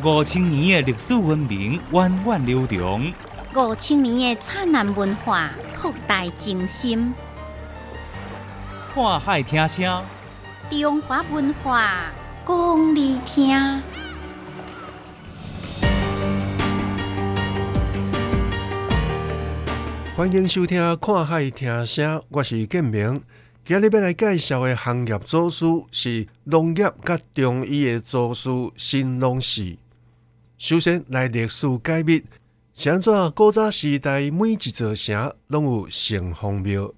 五千年的历史文明源远流长，五千年的灿烂文化博大精深。看海听声，中华文化讲你听。欢迎收听《看海听声》，我是建明。今日要来介绍的行业组师是农业甲中医的组师新农氏。首先来历史解密，是安怎古早时代每一座城拢有城隍庙。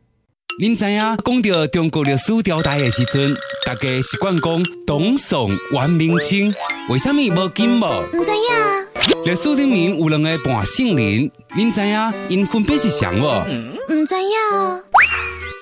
您知影讲到中国历史朝代的时阵，大家习惯讲董宋、元、明、清，为什么无金无？唔知影，历史里面有两个半姓林，您知影因分别是谁无？唔知影，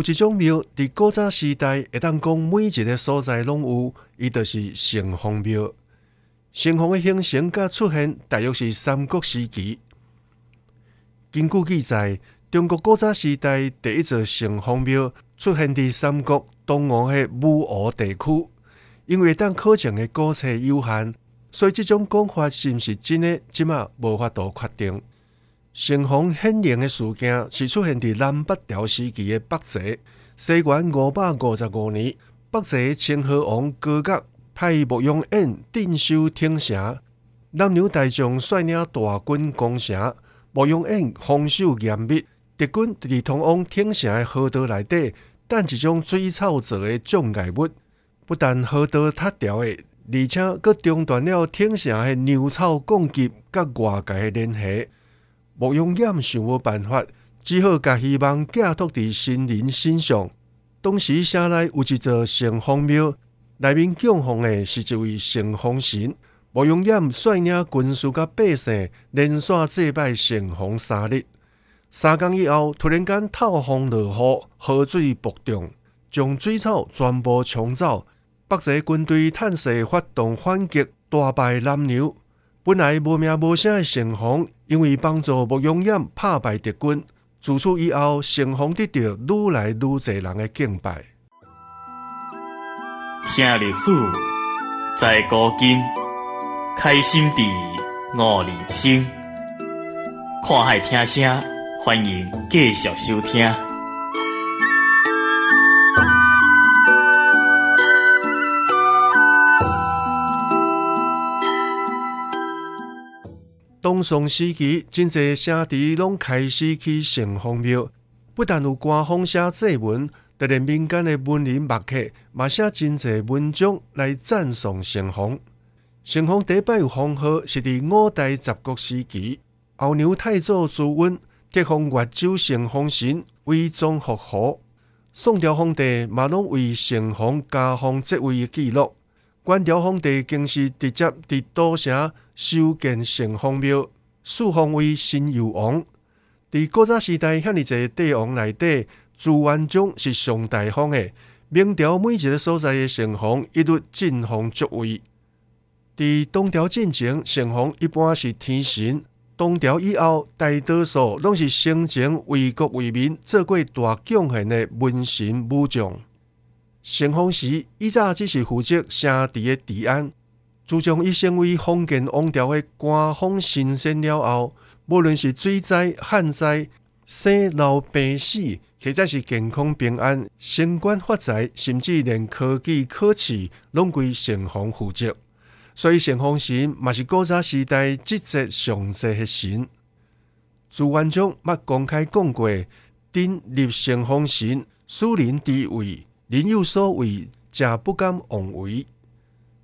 有一种庙，伫古早时代会当讲每一个所在拢有，伊就是城隍庙。城隍的形成甲出现，大约是三国时期。根据记载，中国古早时代第一座城隍庙出现伫三国东吴的武湖地区。因为当考证的古册有限，所以这种讲法是毋是真的，即马无法度确定。城隍显灵的事件是出现伫南北朝时期的北齐，西元五百五十五年，北齐清河王高觉派牧羊犬镇守天城，南牛大将率领大军攻城，牧羊犬防守严密，敌军伫通往天城的河道内底，等一种水草做的障碍物，不但河道塌掉的，而且佫中断了天城的牛草供给佮外界的联系。牧羊犬想无办法，只好甲希望寄托伫神灵身上。当时城内有一座城隍庙，内面供奉的是一位城隍神。牧羊犬率领军士甲百姓连续祭拜城隍三日。三更以后，突然间透风落雨，河水暴涨，将水草全部冲走。北齐军队趁势发动反击，大败南牛。本来无名无声的城隍，因为帮助牧羊犬打败敌军，自此以后，成功得到愈来愈多人的敬拜。听历史，在古今，开心地悟人生。看海听声，欢迎继续收听。东宋时期，真侪城池拢开始去城隍庙，不但有官方写祭文，就连民间的文人墨客嘛写真侪文章来赞颂城隍。城隍第一摆有封号是伫五代十国时期，后牛太祖朱温特封越州城隍神为宗福侯，宋朝皇帝嘛拢为城隍加封这位的记录。元朝皇帝更是直接伫都城修建城隍庙，赐封为新佑王。伫古早时代，遐尼侪帝王内底，朱元璋是上大方的。明朝每一个所在的城隍一律进封爵位。伫东朝进前，城隍一般是天神；东朝以后，大多数拢是生前为国为民做过大贡献的文臣武将。城隍时，以早只是负责城池的治安。自从伊成为封建王朝的官方神仙了后，无论是水灾、旱灾、生老病死，或者是健康平安、升官发财，甚至连科技科技，拢归城隍负责。所以，城隍神嘛是古早时代职责上济的神。朱元璋捌公开讲过，顶立城隍神，属人地位。人有所为，则不敢妄为。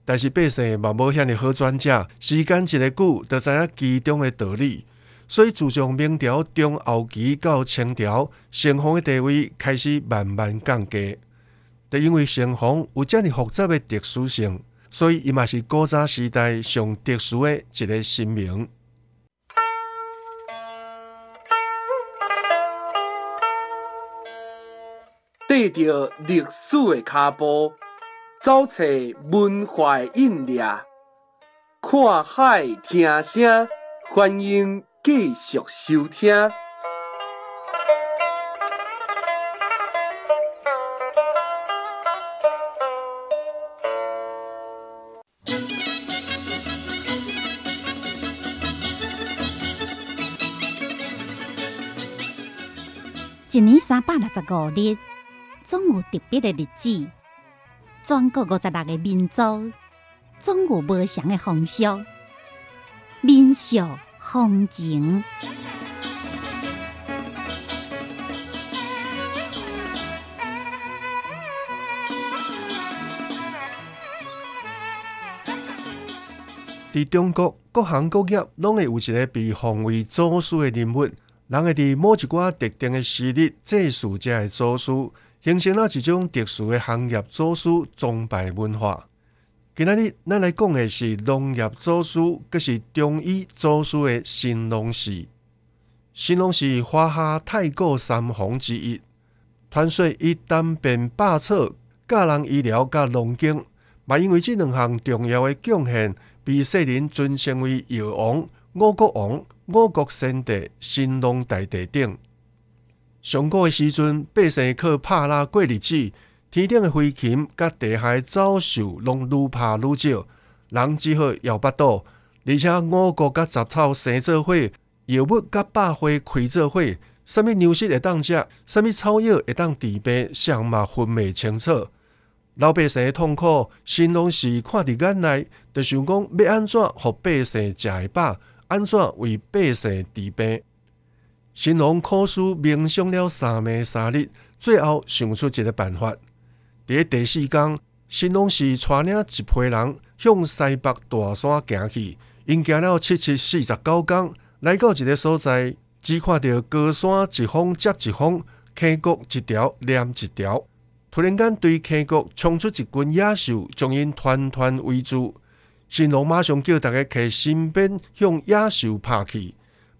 但是百姓嘛无遐尼好专家，时间一个久，就知影其中的道理。所以自从明朝中后期到清朝，城隍的地位开始慢慢降低。就因为城隍有遮尼复杂的特殊性，所以伊嘛是古早时代上特殊的一个神明。着历史的脚步，走找文化的印掠，看海听声，欢迎继续收听。一年三百六十五日，总有特别的日子。全国五十六个民族，总有不同的风俗、民俗、风情。伫中国，各行各业拢会有一个被奉为祖师的人物，人会伫某一寡特定的时日祭祀这的祖师，形成了一种特殊的行业祖师崇拜文化。今仔日咱来讲的是农业祖师，佮是中医祖师的神农氏。神农氏华夏太古三皇之一，传说伊单遍百草、教人医疗、甲农经，嘛因为这两项重要的贡献。被世人尊称为药王、五国王、五国先帝、神农大帝等。上古的时阵，百姓靠拍拉过日子，天顶的飞禽甲地下的走兽拢愈拍愈少，人只好摇巴肚，而且五谷甲杂草生做伙，药物甲百花开做伙，什么粮食会当食，什么草药会当治病，相嘛分袂清楚。老百姓的痛苦，神农氏看伫眼内，就想讲要安怎互百姓食会饱，安怎为百姓治病。神农苦思冥想了三暝三日，最后想出一个办法。伫第四天，神农是带领一批人向西北大山行去，因行了七七四十九天，来到一个所在，只看到高山一峰接一峰，溪谷一条连一条。突然间，对溪谷冲出一群野兽，将因团团围住。神农马上叫大家去身边，向野兽拍去，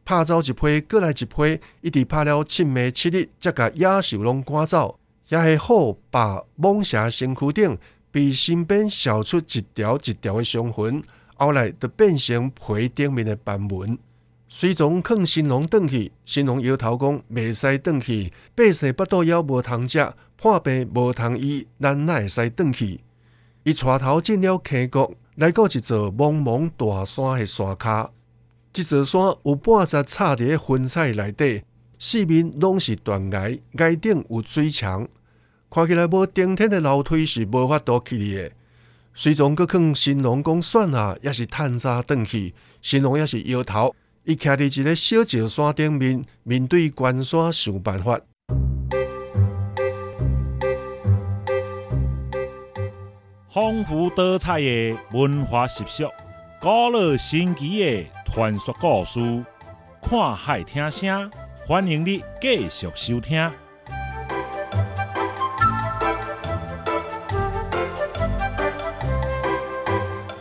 拍走一批，过来一批，一直拍了七暝七日，才甲野兽拢赶走。也是好，把、蟒蛇身躯顶，被身边烧出一条一条的伤痕，后来就变成皮顶面的斑纹。随从劝神农转去，新郎摇头讲：未使转去，百姓腹肚枵无通食。破病无通医，咱哪会使转去？伊带头进了溪谷，来到一座茫茫大山的山骹。这座山有半截插伫云彩内底，四面拢是断崖，崖顶有水墙，看起来无顶天的楼梯是无法度去的。随从阁劝神农讲算啊，也是趁早转去。神农也是摇头，伊徛伫一个小石山顶面，面对关山想办法。丰富多彩的文化习俗，古老神奇的传说故事，看海听声，欢迎你继续收听。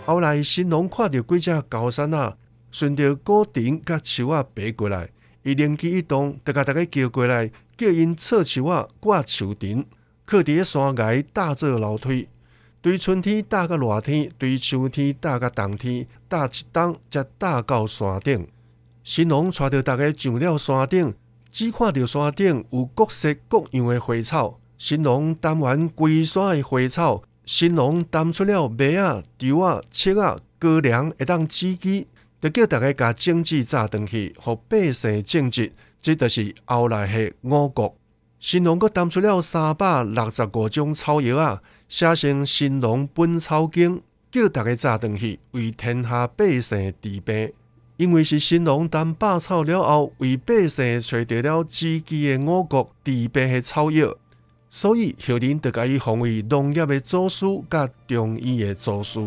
后来神农看到几只高山啊，顺着古顶甲树啊爬过来，伊灵机一动，就甲大家叫过来，叫因撤树啊挂树顶，靠伫山崖搭做楼梯。对春天搭到热天，对秋天搭到冬天，搭一冬才搭到山顶。神农带着大家上了山顶，只看到山顶有各式各样的花草。神农担完规山的花草，神农担出了麦啊、稻啊、粟啊、高粱，会当自己，就叫大家甲种子炸断去，互百姓种植。这就是后来的五谷。神农阁担出了三百六十五种草药啊，写成《神农本草经》，叫大家早回去为天下百姓治病。因为是神农担百草了后，为百姓找到了自己的五谷治病的草药，所以后人就甲伊奉为农业的祖师，甲中医的祖师。